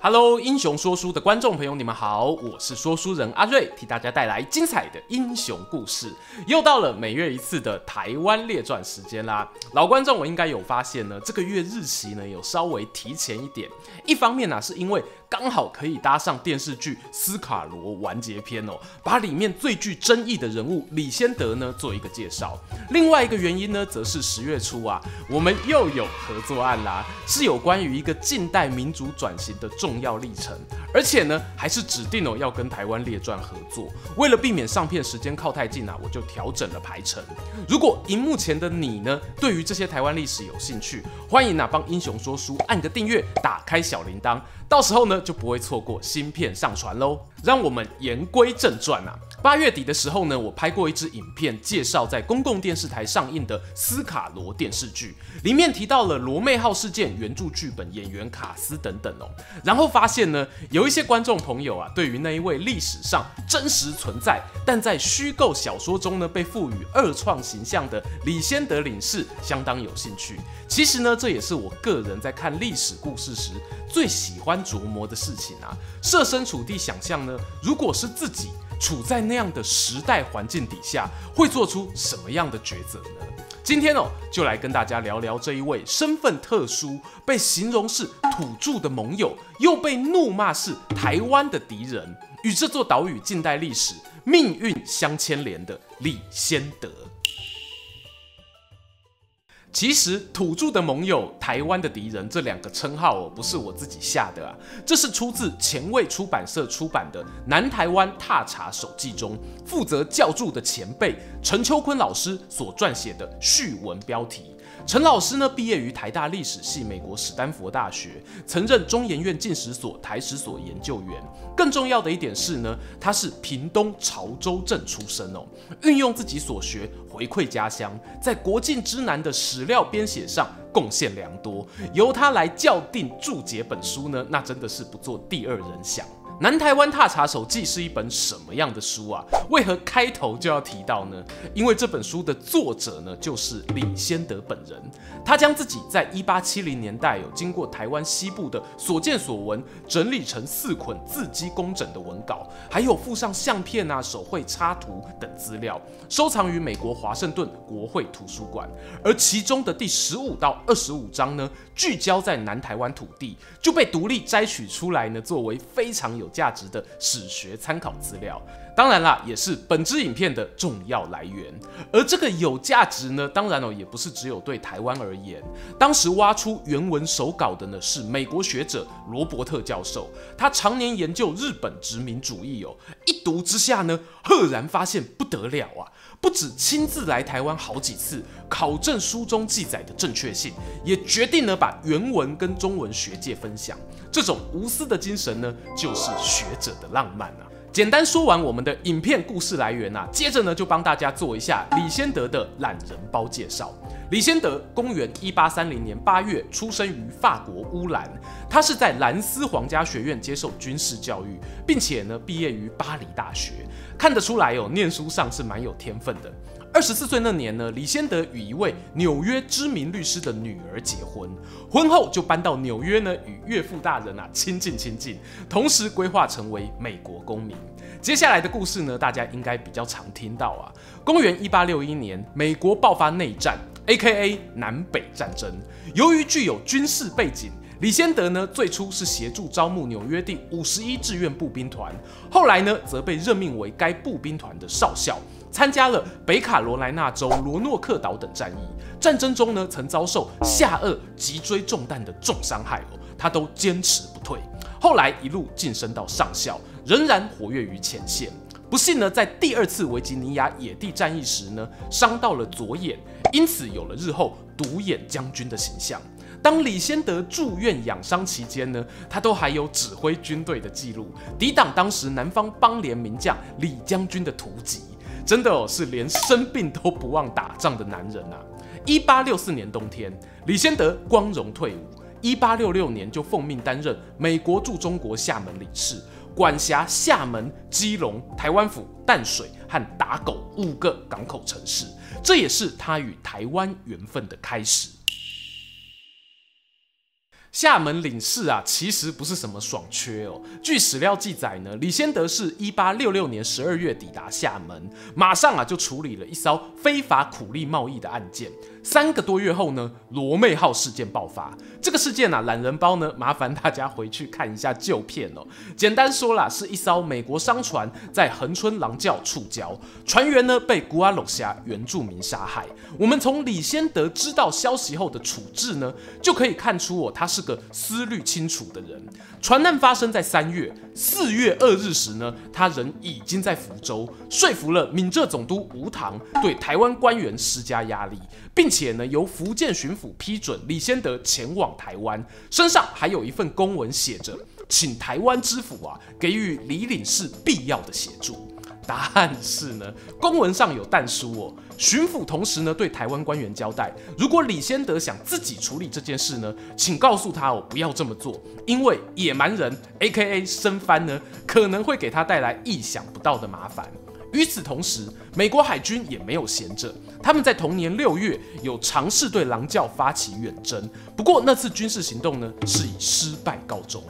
Hello，英雄说书的观众朋友，你们好，我是说书人阿瑞，替大家带来精彩的英雄故事。又到了每月一次的台湾列传时间啦。老观众，我应该有发现呢，这个月日期呢有稍微提前一点。一方面呢、是因为刚好可以搭上电视剧《斯卡罗》完结篇哦，把里面最具争议的人物李仙得呢做一个介绍。另外一个原因呢，则是十月初啊，我们又有合作案啦，是有关于一个近代民主转型的重。要历程，而且呢，还是指定哦要跟台湾列传合作。为了避免上片时间靠太近啊，我就调整了排程。如果荧幕前的你呢，对于这些台湾历史有兴趣，欢迎啊帮英雄说书按个订阅，打开小铃铛，到时候呢就不会错过芯片上传喽。让我们言归正传啊。八月底的时候呢，我拍过一支影片，介绍在公共电视台上映的《斯卡罗》电视剧，里面提到了罗妹号事件、原著剧本、演员卡斯等等哦。然后发现呢，有一些观众朋友啊，对于那一位历史上真实存在，但在虚构小说中呢被赋予二创形象的李仙德领事相当有兴趣。其实呢，这也是我个人在看历史故事时最喜欢琢磨的事情啊。设身处地想象如果是自己。处在那样的时代环境底下，会做出什么样的抉择呢？今天哦，就来跟大家聊聊这一位身份特殊、被形容是土著的盟友，又被怒骂是台湾的敌人，与这座岛屿近代历史命运相牵连的李先德。其实，土著的盟友、台湾的敌人这两个称号哦，不是我自己下的啊，这是出自前卫出版社出版的《南台湾踏查手记》中负责校注的前辈陈秋坤老师所撰写的序文标题。陈老师呢，毕业于台大历史系、美国史丹佛大学，曾任中研院近史所、台史所研究员。更重要的一点是呢，他是屏东潮州镇出身哦，运用自己所学回馈家乡，在国境之南的史料编写上贡献良多。由他来校订注解本书呢，那真的是不做第二人想。《南台湾踏查手记》是一本什么样的书啊？为何开头就要提到呢？因为这本书的作者呢，就是李仙德本人。他将自己在一八七零年代有经过台湾西部的所见所闻，整理成四捆字迹工整的文稿，还有附上相片啊、手绘插图等资料，收藏于美国华盛顿国会图书馆。而其中的第十五到二十五章呢，聚焦在南台湾土地，就被独立摘取出来呢，作为非常有价值的史学参考资料，当然啦，也是本支影片的重要来源。而这个有价值呢，当然哦，也不是只有对台湾而言。当时挖出原文手稿的呢，是美国学者罗伯特教授，他常年研究日本殖民主义哦，一读之下呢，赫然发现不得了啊！不止亲自来台湾好几次，考证书中记载的正确性，也决定呢把原文跟中文学界分享。这种无私的精神呢，就是学者的浪漫啊！简单说完我们的影片故事来源啊，接着呢就帮大家做一下李先德的懒人包介绍。李仙得，公元一八三零年八月出生于法国乌兰，他是在兰斯皇家学院接受军事教育，并且呢毕业于巴黎大学。看得出来哦，念书上是蛮有天分的。二十四岁那年呢，李仙得与一位纽约知名律师的女儿结婚，婚后就搬到纽约呢，与岳父大人啊亲近亲近，同时规划成为美国公民。接下来的故事呢，大家应该比较常听到啊。公元一八六一年，美国爆发内战，AKA 南北战争。由于具有军事背景，李仙德呢最初是协助招募纽约第五十一志愿步兵团，后来呢则被任命为该步兵团的少校。参加了北卡罗来纳州罗诺克岛等战役，战争中呢曾遭受下颚脊椎中弹的重伤害哦，他都坚持不退。后来一路晋升到上校，仍然活跃于前线。不幸呢，在第二次维吉尼亚野地战役时呢，伤到了左眼，因此有了日后独眼将军的形象。当李仙得住院养伤期间呢，他都还有指挥军队的记录，抵挡当时南方邦联名将李将军的突击。真的哦，是连生病都不忘打仗的男人啊！一八六四年冬天，李仙得光荣退伍。一八六六年就奉命担任美国驻中国厦门领事，管辖厦门、基隆、台湾府、淡水和打狗五个港口城市。这也是他与台湾缘分的开始。厦门领事啊，其实不是什么爽缺哦。据史料记载呢，李先德是一八六六年十二月抵达厦门，马上啊就处理了一艘非法苦力贸易的案件。三个多月后呢，罗妹号事件爆发。这个事件啊，懒人包呢，麻烦大家回去看一下旧片哦。简单说啦，是一艘美国商船在恒春廊教触礁，船员呢被古阿洛峡原住民杀害。我们从李先德知道消息后的处置呢，就可以看出哦，他是个思虑清楚的人。船难发生在三月，四月二日时呢，他人已经在福州，说服了闽浙总督吴棠对台湾官员施加压力。并且呢，由福建巡抚批准李先德前往台湾，身上还有一份公文，写着请台湾知府啊给予李领事必要的协助。答案是呢，公文上有但书哦。巡抚同时呢对台湾官员交代，如果李先德想自己处理这件事呢，请告诉他哦不要这么做，因为野蛮人 （A.K.A. 生番）呢可能会给他带来意想不到的麻烦。与此同时，美国海军也没有闲着。他们在同年六月有尝试对狼教发起远征，不过那次军事行动呢是以失败告终。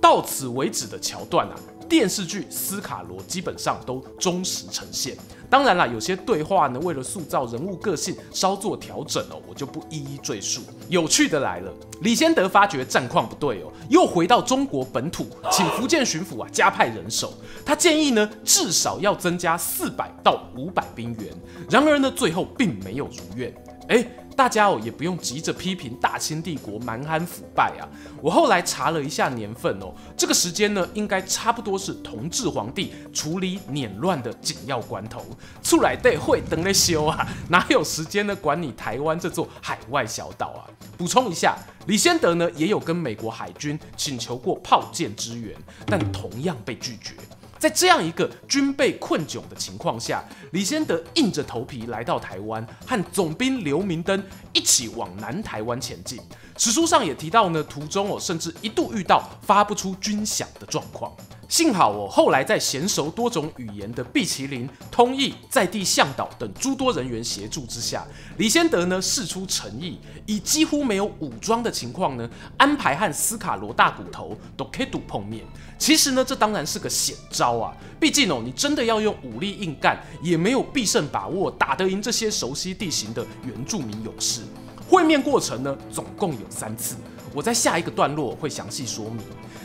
到此为止的桥段啊。电视剧《斯卡罗》基本上都忠实呈现，当然啦，有些对话呢，为了塑造人物个性，稍作调整哦，我就不一一赘述。有趣的来了，李先德发觉战况不对哦，又回到中国本土，请福建巡抚啊加派人手。他建议呢，至少要增加四百到五百兵员。然而呢，最后并没有如愿。哎。大家哦也不用急着批评大清帝国蛮横腐败啊。我后来查了一下年份哦，这个时间呢应该差不多是同治皇帝处理捻乱的紧要关头，出来得会等来修啊，哪有时间呢管你台湾这座海外小岛啊？补充一下，李先德呢也有跟美国海军请求过炮舰支援，但同样被拒绝。在这样一个军备困窘的情况下，李先德硬着头皮来到台湾，和总兵刘明登一起往南台湾前进。史书上也提到呢，途中哦，甚至一度遇到发不出军饷的状况。幸好哦，后来在娴熟多种语言的毕麒麟、通义在地向导等诸多人员协助之下，李先德呢事出诚意，以几乎没有武装的情况呢，安排和斯卡罗大骨头 Dokedo 碰面。其实呢，这当然是个险招啊，毕竟哦，你真的要用武力硬干，也没有必胜把握打得赢这些熟悉地形的原住民勇士。会面过程呢，总共有三次，我在下一个段落会详细说明。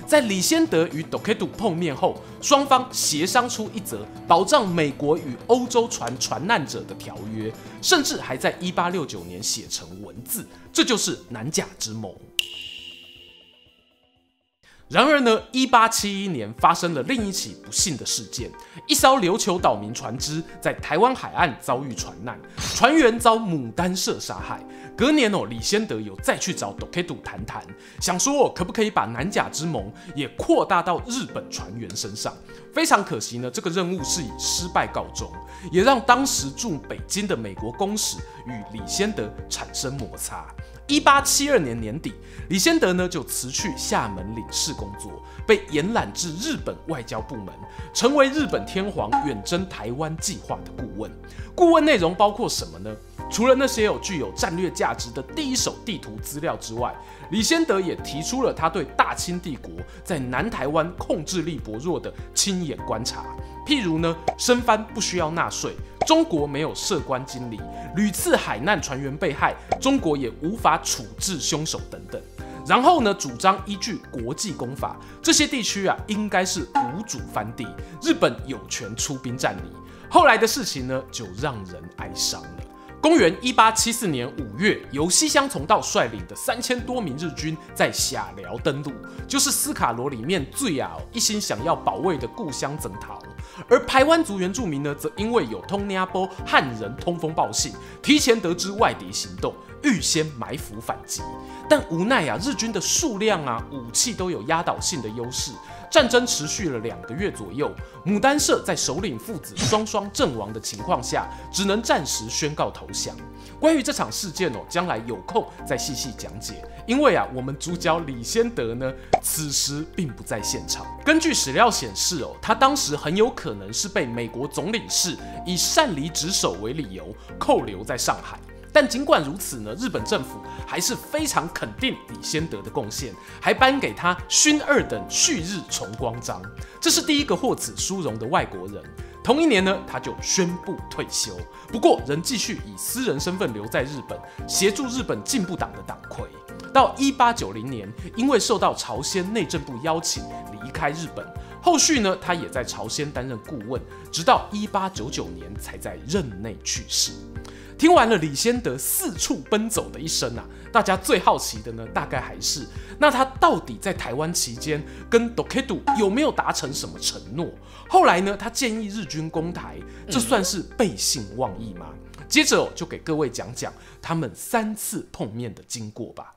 在李先德与 Dokedo 碰面后，双方协商出一则保障美国与欧洲船船难者的条约，甚至还在1869年写成文字，这就是南甲之盟。然而呢一八七一年发生了另一起不幸的事件，一艘琉球岛民船只在台湾海岸遭遇船难，船员遭牡丹社杀害。隔年哦，李先德有再去找 Dokedo 谈谈，想说哦，可不可以把南甲之盟也扩大到日本船员身上？非常可惜呢，这个任务是以失败告终，也让当时驻北京的美国公使与李先德产生摩擦。一八七二年年底，李先德呢就辞去厦门领事工作，被延揽至日本外交部门，成为日本天皇远征台湾计划的顾问。顾问内容包括什么呢？除了那些有具有战略价值的第一手地图资料之外，李先德也提出了他对大清帝国在南台湾控制力薄弱的亲眼观察，譬如呢，生番不需要纳税，中国没有涉关经历，屡次海难船员被害，中国也无法处置凶手等等。然后呢，主张依据国际公法，这些地区啊应该是无主藩地，日本有权出兵占领。后来的事情呢，就让人哀伤了。公元一八七四年五月，由西乡从道率领的三千多名日军在下寮登陆，就是斯卡罗里面最啊一心想要保卫的故乡曾陶。而排湾族原住民呢，则因为有通涅波汉人通风报信，提前得知外敌行动，预先埋伏反击。但无奈啊，日军的数量啊、武器都有压倒性的优势。战争持续了两个月左右，牡丹社在首领父子双双阵亡的情况下，只能暂时宣告投降。关于这场事件哦，将来有空再细细讲解。因为啊，我们主角李先德呢，此时并不在现场。根据史料显示哦，他当时很有可能是被美国总领事以擅离职守为理由扣留在上海。但尽管如此呢，日本政府还是非常肯定李先德的贡献，还颁给他勋二等旭日重光章。这是第一个获此殊荣的外国人。同一年呢，他就宣布退休，不过仍继续以私人身份留在日本，协助日本进步党的党魁。到一八九零年，因为受到朝鲜内政部邀请离开日本，后续呢，他也在朝鲜担任顾问，直到一八九九年才在任内去世。听完了李先德四处奔走的一生啊，大家最好奇的呢，大概还是那他到底在台湾期间跟 Dokedo 有没有达成什么承诺？后来呢，他建议日军攻台，这算是背信忘义吗？嗯、接着、哦、就给各位讲讲他们三次碰面的经过吧。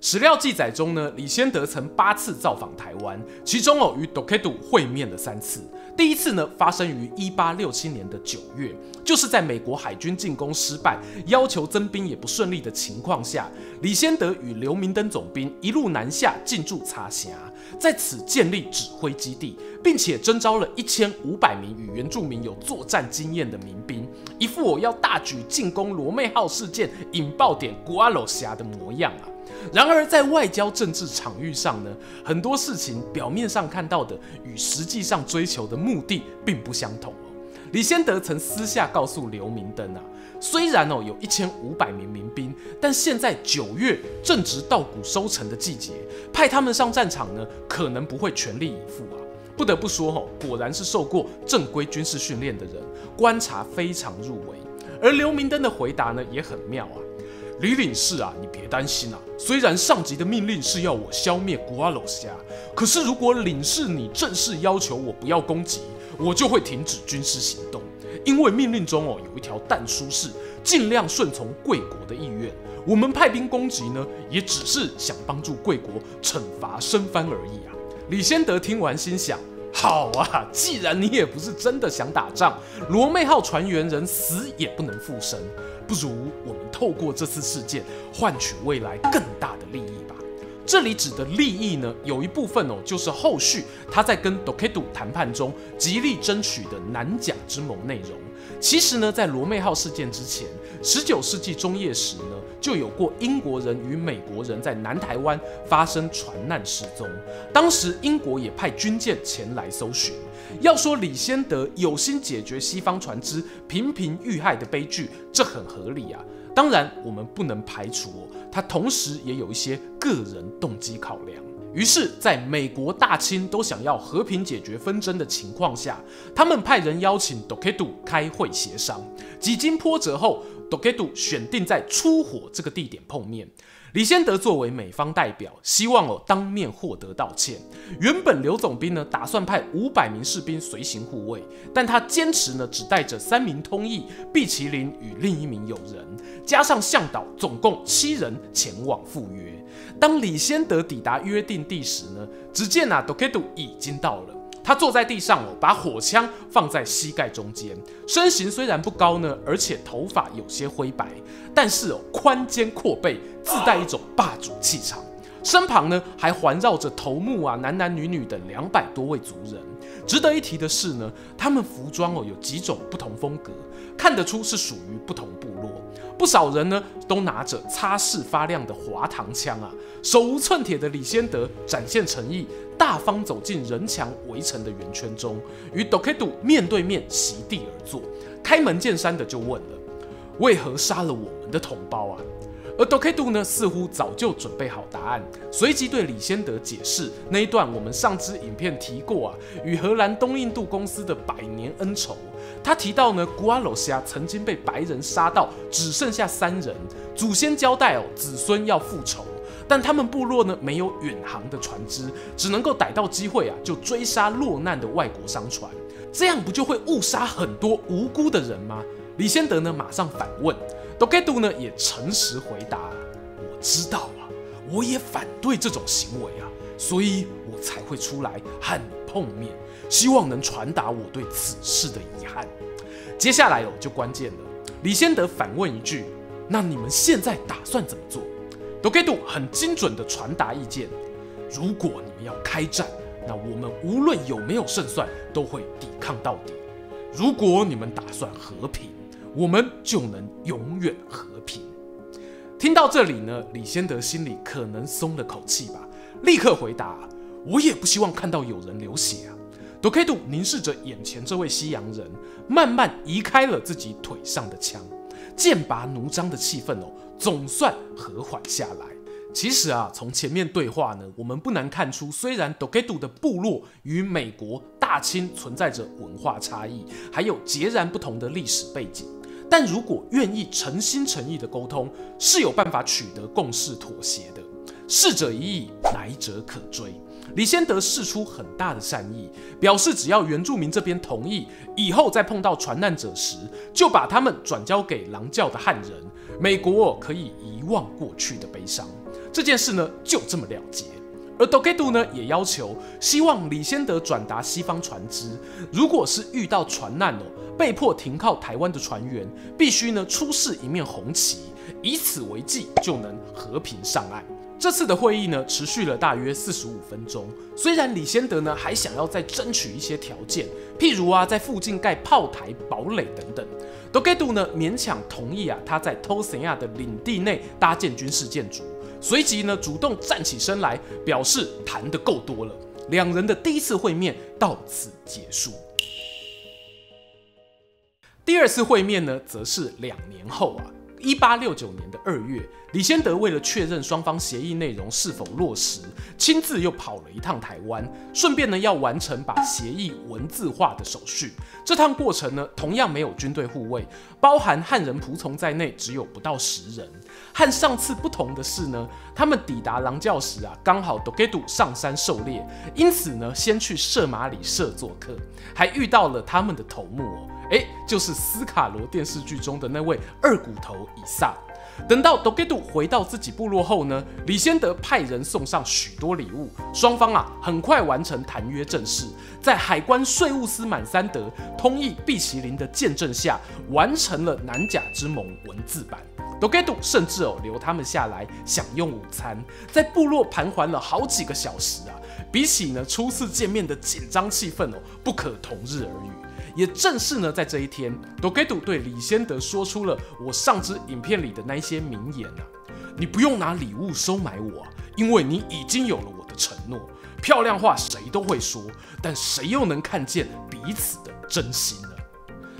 史料记载中呢，李先德曾八次造访台湾，其中哦与 Dokedo 会面了三次。第一次呢，发生于一八六七年的九月，就是在美国海军进攻失败、要求增兵也不顺利的情况下，李先德与刘明灯总兵一路南下进驻茶峡，在此建立指挥基地，并且征召了一千五百名与原住民有作战经验的民兵，一副我要大举进攻罗妹号事件引爆点古阿罗峡的模样啊。然而，在外交政治场域上呢，很多事情表面上看到的与实际上追求的目的并不相同哦。李先德曾私下告诉刘明灯啊，虽然哦有一千五百名民兵，但现在九月正值稻谷收成的季节，派他们上战场呢，可能不会全力以赴啊。不得不说哦，果然是受过正规军事训练的人，观察非常入微。而刘明灯的回答呢，也很妙啊。李领事啊，你别担心啊。虽然上级的命令是要我消灭古阿罗虾，可是如果领事你正式要求我不要攻击，我就会停止军事行动。因为命令中哦有一条但书是尽量顺从贵国的意愿。我们派兵攻击呢，也只是想帮助贵国惩罚生番而已啊。李先德听完心想：好啊，既然你也不是真的想打仗，罗妹号船员人死也不能复生。不如我们透过这次事件换取未来更大的利益吧。这里指的利益呢，有一部分哦，就是后续他在跟 Dokedo 谈判中极力争取的南甲之谋内容。其实呢，在罗妹号事件之前，十九世纪中叶时呢，就有过英国人与美国人在南台湾发生船难失踪，当时英国也派军舰前来搜寻。要说李先德有心解决西方船只频频遇害的悲剧，这很合理啊。当然，我们不能排除哦，他同时也有一些个人动机考量。于是，在美国大清都想要和平解决纷争的情况下，他们派人邀请 Dokedo 开会协商。几经波折后，Dokedo 选定在出火这个地点碰面。李先德作为美方代表，希望哦当面获得道歉。原本刘总兵呢打算派五百名士兵随行护卫，但他坚持呢只带着三名通译、毕麒麟与另一名友人，加上向导，总共七人前往赴约。当李先德抵达约定地时呢，只见啊 d o k e d 已经到了。他坐在地上哦，把火枪放在膝盖中间，身形虽然不高呢，而且头发有些灰白，但是哦，宽肩阔背，自带一种霸主气场。身旁呢，还环绕着头目啊，男男女女等两百多位族人。值得一提的是呢，他们服装哦有几种不同风格，看得出是属于不同部落。不少人呢都拿着擦拭发亮的滑膛枪啊，手无寸铁的李先德展现诚意，大方走进人墙围成的圆圈中，与 Dokedo 面对面席地而坐。开门见山的就问了：“为何杀了我们的同胞啊？”而 Dokedo 呢，似乎早就准备好答案，随即对李先德解释那一段我们上支影片提过啊，与荷兰东印度公司的百年恩仇。他提到呢，古阿罗虾曾经被白人杀到只剩下三人，祖先交代哦，子孙要复仇，但他们部落呢没有远航的船只，只能够逮到机会啊就追杀落难的外国商船，这样不就会误杀很多无辜的人吗？李先德呢马上反问。Dokedo 呢也诚实回答：“我知道啊，我也反对这种行为啊，所以我才会出来和你碰面，希望能传达我对此事的遗憾。”接下来哦就关键了，李先德反问一句：“那你们现在打算怎么做？”Dokedo 很精准地传达意见：“如果你们要开战，那我们无论有没有胜算，都会抵抗到底；如果你们打算和平，”我们就能永远和平。听到这里呢，李先德心里可能松了口气吧，立刻回答：“我也不希望看到有人流血啊。” Dokedo 凝视着眼前这位西洋人，慢慢移开了自己腿上的枪，剑拔弩张的气氛哦，总算和缓下来。其实啊，从前面对话呢，我们不难看出，虽然 Dokedo 的部落与美国大清存在着文化差异，还有截然不同的历史背景，但如果愿意诚心诚意的沟通，是有办法取得共识妥协的。逝者已矣，来者可追。李仙得释出很大的善意，表示只要原住民这边同意，以后再碰到传难者时，就把他们转交给狼教的汉人，美国可以遗忘过去的悲伤。这件事呢，就这么了结。而 Dokedo 呢，也要求希望李仙得转达西方船只，如果是遇到船难哦，被迫停靠台湾的船员，必须呢出示一面红旗，以此为记，就能和平上岸。这次的会议呢，持续了大约四十五分钟。虽然李仙得呢还想要再争取一些条件，譬如啊，在附近盖炮台、堡垒等等，Dokedo 呢勉强同意啊，他在 Toseya 的领地内搭建军事建筑。随即呢，主动站起身来，表示谈得够多了。两人的第一次会面到此结束。第二次会面呢，则是两年后啊。一八六九年的二月，李仙得为了确认双方协议内容是否落实，亲自又跑了一趟台湾，顺便呢要完成把协议文字化的手续。这趟过程呢，同样没有军队护卫，包含汉人仆从在内，只有不到十人。和上次不同的是呢，他们抵达狼教时啊，刚好 Dokedo 上山狩猎，因此呢，先去社马里社做客，还遇到了他们的头目哦。诶，就是斯卡罗电视剧中的那位二骨头以萨。等到 Dokedo 回到自己部落后呢，李先德派人送上许多礼物，双方啊很快完成谈约正式，在海关税务司满三德通译毕麒麟的见证下，完成了南甲之盟文字版。Dokedo 甚至哦留他们下来享用午餐，在部落盘桓了好几个小时啊，比起呢初次见面的紧张气氛哦，不可同日而语。也正是呢，在这一天，Dokedo 对李先德说出了我上支影片里的那些名言啊，你不用拿礼物收买我，因为你已经有了我的承诺。漂亮话谁都会说，但谁又能看见彼此的真心呢？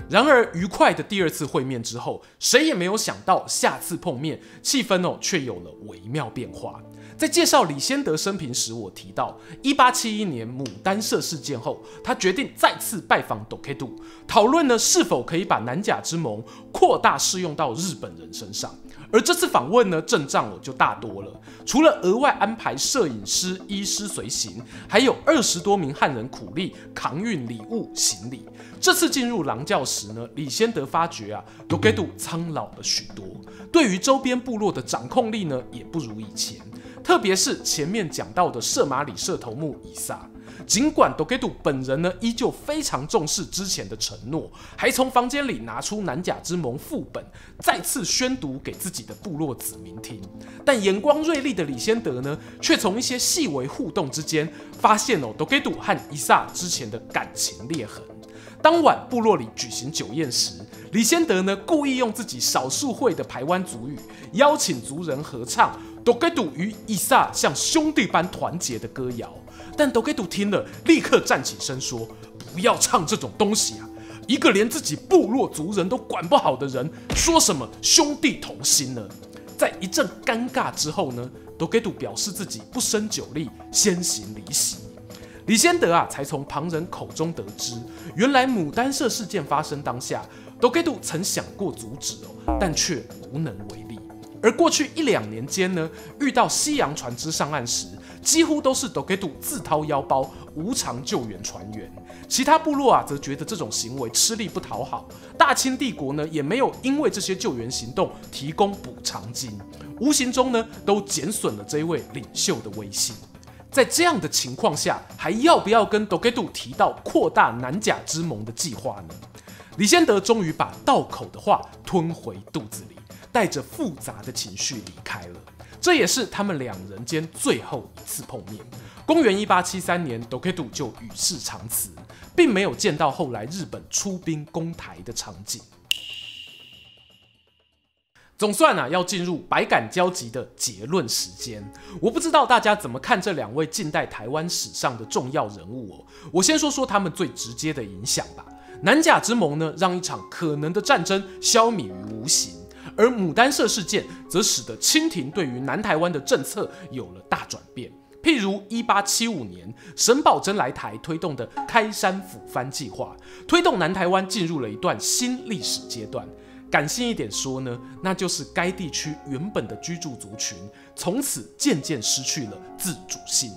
然而，愉快的第二次会面之后，谁也没有想到下次碰面，气氛哦却有了微妙变化。在介绍李仙得生平时，我提到，一八七一年牡丹社事件后，他决定再次拜访 Dokedo，讨论呢是否可以把南甲之盟扩大适用到日本人身上。而这次访问呢，阵仗我就大多了，除了额外安排摄影师、医师随行，还有二十多名汉人苦力扛运礼物行李。这次进入狼教时呢，李仙得发觉啊，Dokedo 苍老了许多，对于周边部落的掌控力呢，也不如以前。特别是前面讲到的射马里射头目以萨，尽管 Dokedo 本人呢依旧非常重视之前的承诺，还从房间里拿出南甲之盟副本，再次宣读给自己的部落子民听。但眼光锐利的李先德呢，却从一些细微互动之间，发现哦 Dokedo 和以萨之前的感情裂痕。当晚部落里举行酒宴时，李先德呢故意用自己少数会的排湾族语，邀请族人合唱。Dokedo 与以萨像兄弟般团结的歌谣，但 Dokedo 听了，立刻站起身说：“不要唱这种东西啊！一个连自己部落族人都管不好的人，说什么兄弟同心呢？”在一阵尴尬之后呢，Dokedo 表示自己不胜酒力，先行离席。李先德啊，才从旁人口中得知，原来牡丹社事件发生当下，Dokedo 曾想过阻止哦，但却无能为力。而过去一两年间呢，遇到西洋船只上岸时，几乎都是 Dokedo 自掏腰包无偿救援船员。其他部落啊，则觉得这种行为吃力不讨好。大清帝国呢，也没有因为这些救援行动提供补偿金，无形中呢，都减损了这一位领袖的威信。在这样的情况下，还要不要跟 Dokedo 提到扩大南甲之盟的计划呢？李仙得终于把道口的话吞回肚子里。带着复杂的情绪离开了，这也是他们两人间最后一次碰面。公元一八七三年，Dokedo 就与世长辞，并没有见到后来日本出兵攻台的场景。总算啊，要进入百感交集的结论时间。我不知道大家怎么看这两位近代台湾史上的重要人物哦。我先说说他们最直接的影响吧。南甲之盟呢，让一场可能的战争消弭于无形；而牡丹社事件，则使得清廷对于南台湾的政策有了大转变。譬如一八七五年，沈葆桢来台推动的开山抚番计划，推动南台湾进入了一段新历史阶段。感性一点说呢，那就是该地区原本的居住族群从此渐渐失去了自主性。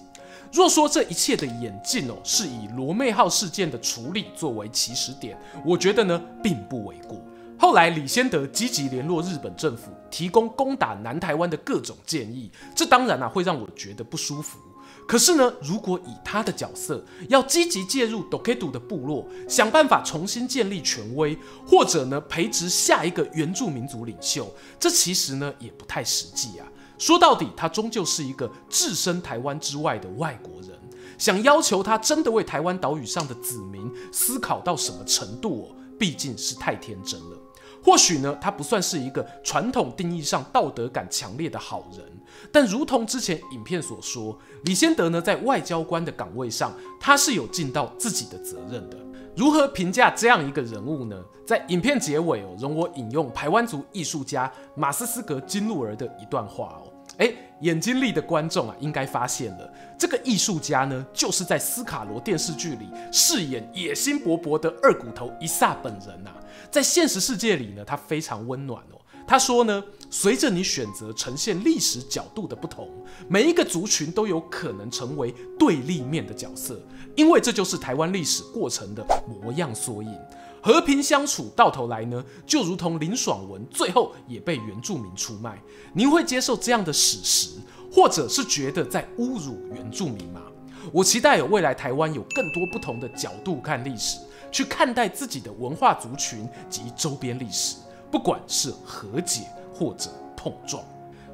若说这一切的演进哦，是以罗妹号事件的处理作为起始点，我觉得呢并不为过。后来李先德积极联络日本政府，提供攻打南台湾的各种建议，这当然啊会让我觉得不舒服。可是呢，如果以他的角色要积极介入 Dokedo 的部落，想办法重新建立权威，或者呢培植下一个原住民族领袖，这其实呢也不太实际啊。说到底，他终究是一个置身台湾之外的外国人，想要求他真的为台湾岛屿上的子民思考到什么程度哦，毕竟是太天真了。或许呢，他不算是一个传统定义上道德感强烈的好人，但如同之前影片所说，李先德呢在外交官的岗位上，他是有尽到自己的责任的。如何评价这样一个人物呢？在影片结尾哦，容我引用排湾族艺术家马斯斯格金路儿的一段话哦。诶，眼睛利的观众啊，应该发现了，这个艺术家呢，就是在斯卡罗电视剧里饰演野心勃勃的二骨头伊萨本人呐、啊。在现实世界里呢，他非常温暖哦。他说呢，随着你选择呈现历史角度的不同，每一个族群都有可能成为对立面的角色，因为这就是台湾历史过程的模样缩影。和平相处到头来呢，就如同林爽文最后也被原住民出卖。您会接受这样的史实，或者是觉得在侮辱原住民吗？我期待有未来台湾有更多不同的角度看历史，去看待自己的文化族群及周边历史，不管是和解或者碰撞。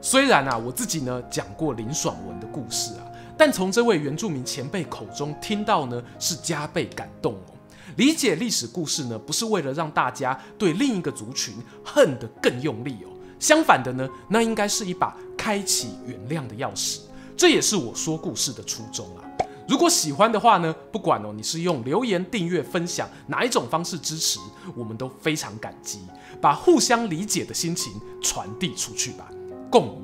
虽然啊，我自己呢讲过林爽文的故事啊，但从这位原住民前辈口中听到呢，是加倍感动哦。理解历史故事呢，不是为了让大家对另一个族群恨得更用力哦。相反的呢，那应该是一把开启原谅的钥匙。这也是我说故事的初衷啊。如果喜欢的话呢，不管哦，你是用留言、订阅、分享哪一种方式支持，我们都非常感激。把互相理解的心情传递出去吧，共鸣。